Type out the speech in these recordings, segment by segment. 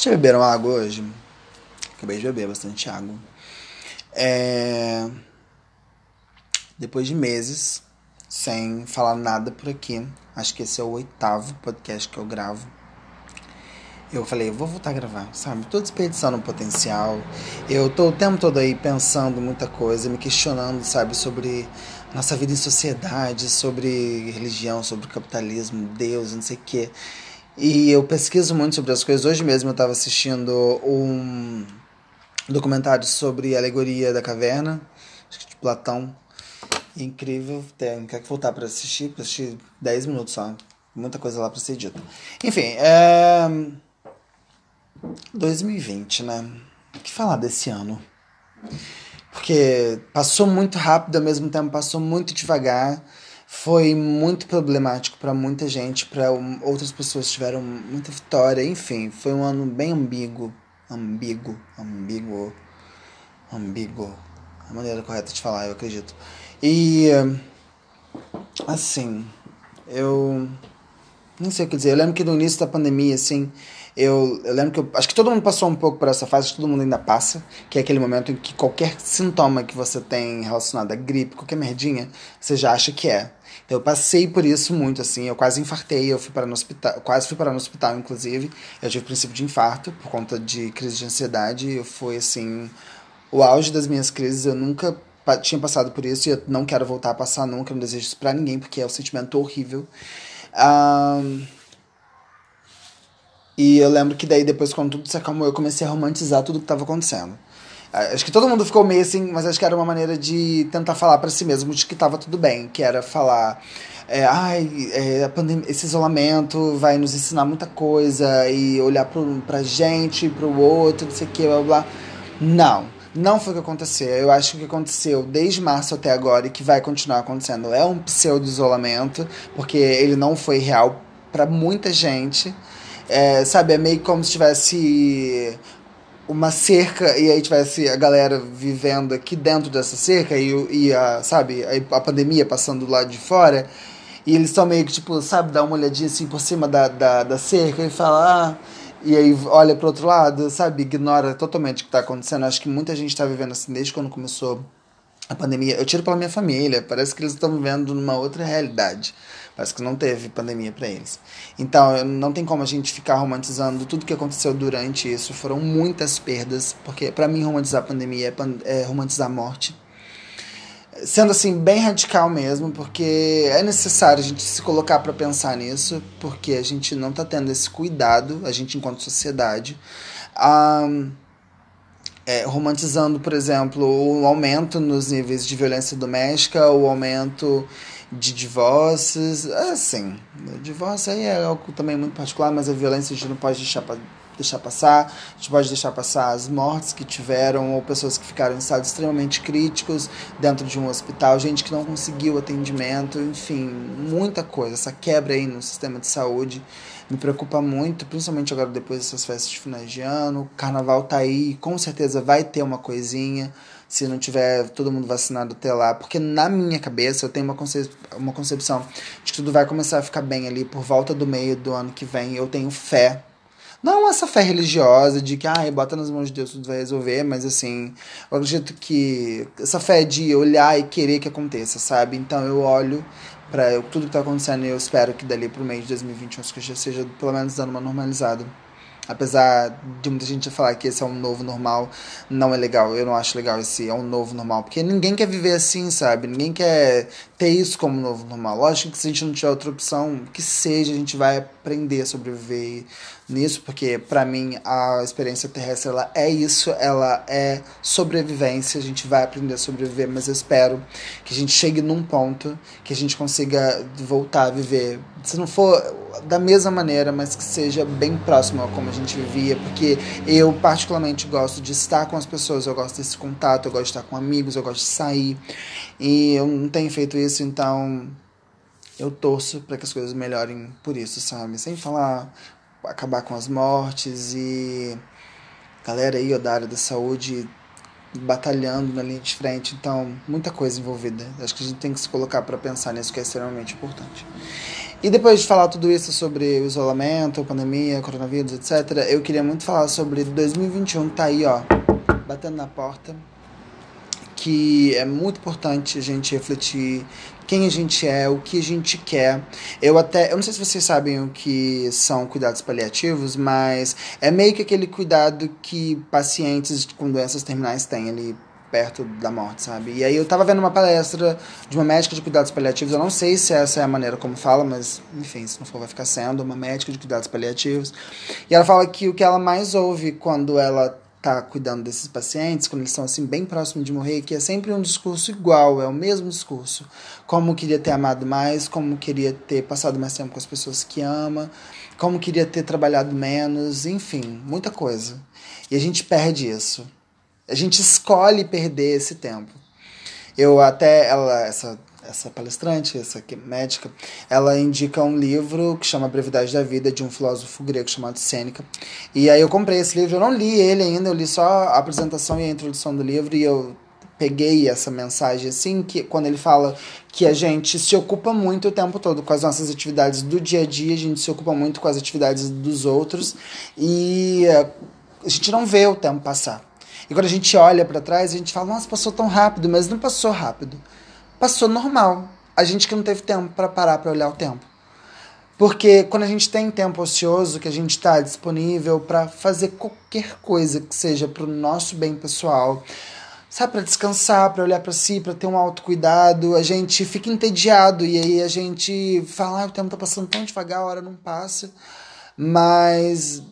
Vocês beberam água hoje? Acabei de beber bastante água. É... Depois de meses sem falar nada por aqui, acho que esse é o oitavo podcast que eu gravo. Eu falei, eu vou voltar a gravar, sabe? Tô desperdiçando o potencial. Eu tô o tempo todo aí pensando muita coisa, me questionando, sabe, sobre nossa vida em sociedade, sobre religião, sobre capitalismo, Deus, não sei o quê. E eu pesquiso muito sobre as coisas. Hoje mesmo eu estava assistindo um documentário sobre a alegoria da caverna, que de Platão. Incrível, tem que voltar para assistir, para assistir 10 minutos só. Muita coisa lá para ser dita. Enfim, é. 2020, né? O que falar desse ano? Porque passou muito rápido, ao mesmo tempo passou muito devagar foi muito problemático para muita gente, para outras pessoas tiveram muita vitória, enfim, foi um ano bem ambíguo, ambíguo, ambíguo, ambíguo, a maneira correta de falar, eu acredito. E assim, eu nem sei o que dizer. Eu lembro que no início da pandemia, assim, eu, eu lembro que eu, acho que todo mundo passou um pouco por essa fase, acho que todo mundo ainda passa, que é aquele momento em que qualquer sintoma que você tem relacionado à gripe, qualquer merdinha, você já acha que é. Então, eu passei por isso muito, assim, eu quase infartei, eu fui para no hospital, quase fui para no hospital, inclusive. Eu tive princípio de infarto por conta de crise de ansiedade. Eu fui, assim, o auge das minhas crises. Eu nunca tinha passado por isso e eu não quero voltar a passar nunca, não desejo isso pra ninguém, porque é um sentimento horrível. Um, e eu lembro que daí, depois, quando tudo se acalmou, eu comecei a romantizar tudo que estava acontecendo. Acho que todo mundo ficou meio assim, mas acho que era uma maneira de tentar falar para si mesmo de que estava tudo bem, que era falar. É, ai, é, pandemia, esse isolamento vai nos ensinar muita coisa e olhar pro, pra gente, pro outro, não sei o que, blá blá. Não, não foi o que aconteceu. Eu acho que o que aconteceu desde março até agora e que vai continuar acontecendo é um pseudo-isolamento, porque ele não foi real para muita gente. É, sabe, é meio como se tivesse uma cerca e aí tivesse a galera vivendo aqui dentro dessa cerca e, e a, sabe, a, pandemia passando do lado de fora. E eles estão meio que, tipo, sabe, dá uma olhadinha assim por cima da, da, da cerca e fala, ah, e aí olha pro outro lado, sabe, ignora totalmente o que tá acontecendo. Acho que muita gente tá vivendo assim desde quando começou a pandemia. Eu tiro pela minha família, parece que eles estão vivendo numa outra realidade. Parece que não teve pandemia para eles. Então, não tem como a gente ficar romantizando tudo que aconteceu durante isso. Foram muitas perdas, porque para mim romantizar a pandemia é, é romantizar a morte. Sendo assim, bem radical mesmo, porque é necessário a gente se colocar para pensar nisso, porque a gente não tá tendo esse cuidado, a gente enquanto sociedade. Um, é, romantizando, por exemplo, o aumento nos níveis de violência doméstica, o aumento de divórcios, assim, divórcio aí é algo também muito particular, mas a violência a gente não pode deixar, deixar passar, a gente pode deixar passar as mortes que tiveram ou pessoas que ficaram em estados extremamente críticos dentro de um hospital, gente que não conseguiu atendimento, enfim, muita coisa, essa quebra aí no sistema de saúde me preocupa muito, principalmente agora depois dessas festas de finais de ano, o carnaval tá aí, com certeza vai ter uma coisinha, se não tiver todo mundo vacinado até lá. Porque na minha cabeça eu tenho uma, uma concepção de que tudo vai começar a ficar bem ali por volta do meio do ano que vem. Eu tenho fé. Não essa fé religiosa de que, ah, bota nas mãos de Deus, tudo vai resolver, mas assim, eu acredito que essa fé de olhar e querer que aconteça, sabe? Então eu olho para tudo que tá acontecendo e eu espero que dali pro mês de 2021 as coisas seja pelo menos dando uma normalizada. Apesar de muita gente falar que esse é um novo normal, não é legal. Eu não acho legal esse é um novo normal. Porque ninguém quer viver assim, sabe? Ninguém quer ter isso como novo normal. Lógico que se a gente não tiver outra opção, que seja, a gente vai aprender a sobreviver nisso, porque para mim a experiência terrestre ela é isso, ela é sobrevivência, a gente vai aprender a sobreviver, mas eu espero que a gente chegue num ponto que a gente consiga voltar a viver, se não for da mesma maneira, mas que seja bem próximo a como a gente vivia, porque eu particularmente gosto de estar com as pessoas, eu gosto desse contato, eu gosto de estar com amigos, eu gosto de sair, e eu não tenho feito isso, então eu torço para que as coisas melhorem por isso, sabe? Sem falar acabar com as mortes e galera aí ó, da área da saúde batalhando na linha de frente, então muita coisa envolvida. Acho que a gente tem que se colocar para pensar nisso que é extremamente importante. E depois de falar tudo isso sobre o isolamento, pandemia, coronavírus, etc., eu queria muito falar sobre 2021, tá aí, ó, batendo na porta, que é muito importante a gente refletir quem a gente é, o que a gente quer. Eu até, eu não sei se vocês sabem o que são cuidados paliativos, mas é meio que aquele cuidado que pacientes com doenças terminais têm ali perto da morte, sabe? E aí eu tava vendo uma palestra de uma médica de cuidados paliativos, eu não sei se essa é a maneira como fala, mas enfim, se não for vai ficar sendo uma médica de cuidados paliativos. E ela fala que o que ela mais ouve quando ela tá cuidando desses pacientes, quando eles estão assim bem próximos de morrer, que é sempre um discurso igual, é o mesmo discurso. Como queria ter amado mais, como queria ter passado mais tempo com as pessoas que ama, como queria ter trabalhado menos, enfim, muita coisa. E a gente perde isso. A gente escolhe perder esse tempo. Eu até, ela, essa, essa palestrante, essa médica, ela indica um livro que chama Brevidade da Vida, de um filósofo grego chamado Sêneca. E aí eu comprei esse livro, eu não li ele ainda, eu li só a apresentação e a introdução do livro e eu peguei essa mensagem assim, que quando ele fala que a gente se ocupa muito o tempo todo com as nossas atividades do dia a dia, a gente se ocupa muito com as atividades dos outros e eh, a gente não vê o tempo passar. E quando a gente olha para trás, a gente fala, nossa, passou tão rápido, mas não passou rápido. Passou normal. A gente que não teve tempo para parar para olhar o tempo. Porque quando a gente tem tempo ocioso, que a gente está disponível para fazer qualquer coisa que seja para o nosso bem pessoal, sabe, para descansar, para olhar para si, para ter um autocuidado, a gente fica entediado e aí a gente fala, ah, o tempo está passando tão devagar, a hora não passa. Mas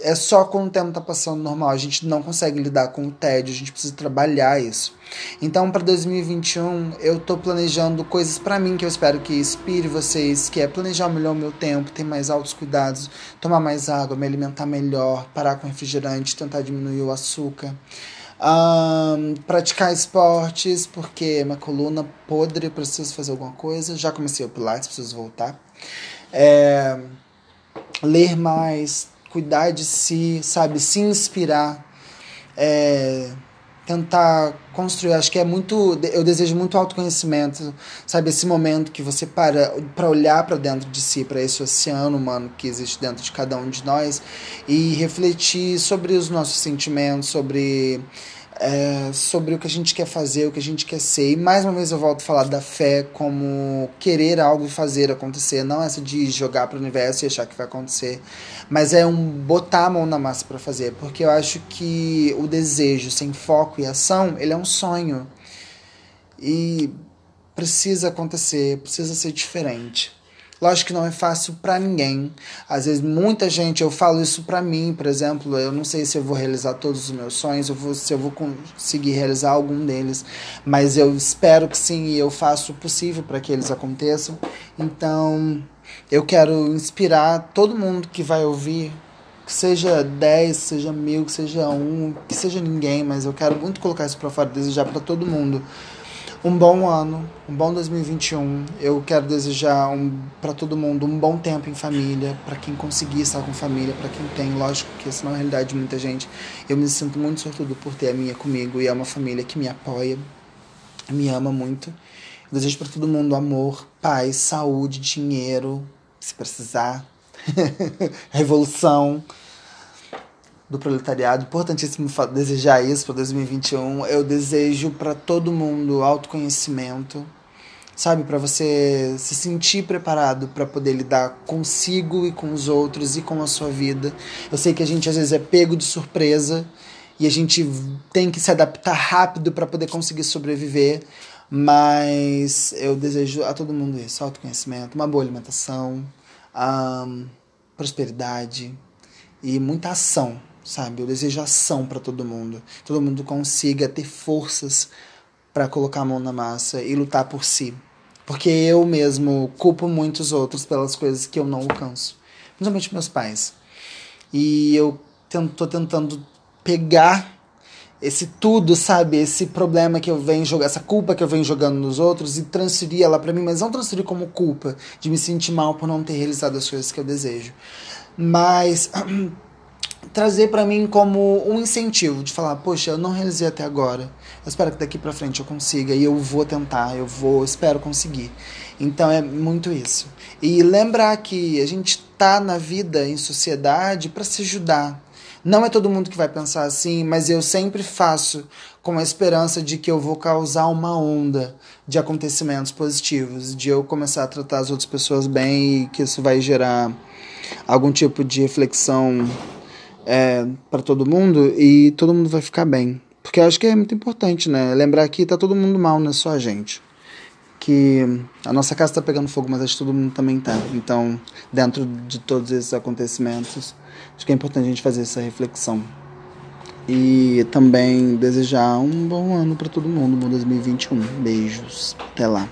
é só quando o tempo está passando normal, a gente não consegue lidar com o tédio, a gente precisa trabalhar isso. Então, para 2021, eu estou planejando coisas para mim que eu espero que inspire vocês, que é planejar melhor o meu tempo, ter mais altos cuidados, tomar mais água, me alimentar melhor, parar com refrigerante, tentar diminuir o açúcar. Um, praticar esportes, porque minha coluna podre, preciso fazer alguma coisa. Já comecei o Pilates, preciso voltar. É, ler mais, cuidar de si, sabe? Se inspirar, é, tentar construir. Acho que é muito. Eu desejo muito autoconhecimento, sabe? Esse momento que você para para olhar para dentro de si, para esse oceano humano que existe dentro de cada um de nós e refletir sobre os nossos sentimentos, sobre é, sobre o que a gente quer fazer, o que a gente quer ser. E mais uma vez eu volto a falar da fé como querer algo e fazer acontecer, não essa de jogar para o universo e achar que vai acontecer, mas é um botar a mão na massa para fazer, porque eu acho que o desejo sem foco e ação, ele é um sonho. E precisa acontecer, precisa ser diferente. Lógico que não é fácil para ninguém. Às vezes, muita gente, eu falo isso para mim, por exemplo, eu não sei se eu vou realizar todos os meus sonhos, eu vou, se eu vou conseguir realizar algum deles, mas eu espero que sim e eu faço o possível para que eles aconteçam. Então, eu quero inspirar todo mundo que vai ouvir que seja 10, seja mil, que seja um, que seja ninguém, mas eu quero muito colocar isso para fora, desejar para todo mundo um bom ano, um bom 2021. Eu quero desejar um, para todo mundo um bom tempo em família, para quem conseguir estar com família, para quem tem, lógico que essa não é a realidade de muita gente. Eu me sinto muito sortudo por ter a minha comigo e é uma família que me apoia, me ama muito. Eu desejo para todo mundo amor, paz, saúde, dinheiro, se precisar, revolução do proletariado. Importantíssimo desejar isso para 2021. Eu desejo para todo mundo autoconhecimento, sabe? Para você se sentir preparado para poder lidar consigo e com os outros e com a sua vida. Eu sei que a gente às vezes é pego de surpresa e a gente tem que se adaptar rápido para poder conseguir sobreviver. Mas eu desejo a todo mundo isso: autoconhecimento, uma boa alimentação, um, prosperidade e muita ação sabe? Eu desejo ação para todo mundo. Todo mundo consiga ter forças para colocar a mão na massa e lutar por si. Porque eu mesmo culpo muitos outros pelas coisas que eu não alcanço. Principalmente meus pais. E eu tô tentando pegar esse tudo, sabe? Esse problema que eu venho jogando, essa culpa que eu venho jogando nos outros e transferir ela para mim, mas não transferir como culpa de me sentir mal por não ter realizado as coisas que eu desejo. Mas trazer para mim como um incentivo de falar, poxa, eu não realizei até agora. Eu espero que daqui para frente eu consiga e eu vou tentar, eu vou, espero conseguir. Então é muito isso. E lembrar que a gente tá na vida, em sociedade, para se ajudar. Não é todo mundo que vai pensar assim, mas eu sempre faço com a esperança de que eu vou causar uma onda de acontecimentos positivos, de eu começar a tratar as outras pessoas bem e que isso vai gerar algum tipo de reflexão é, para todo mundo e todo mundo vai ficar bem. Porque acho que é muito importante, né? Lembrar que tá todo mundo mal, não é só a gente que a nossa casa está pegando fogo, mas acho que todo mundo também está. Então, dentro de todos esses acontecimentos, acho que é importante a gente fazer essa reflexão. E também desejar um bom ano para todo mundo, um bom 2021. Beijos. Até lá.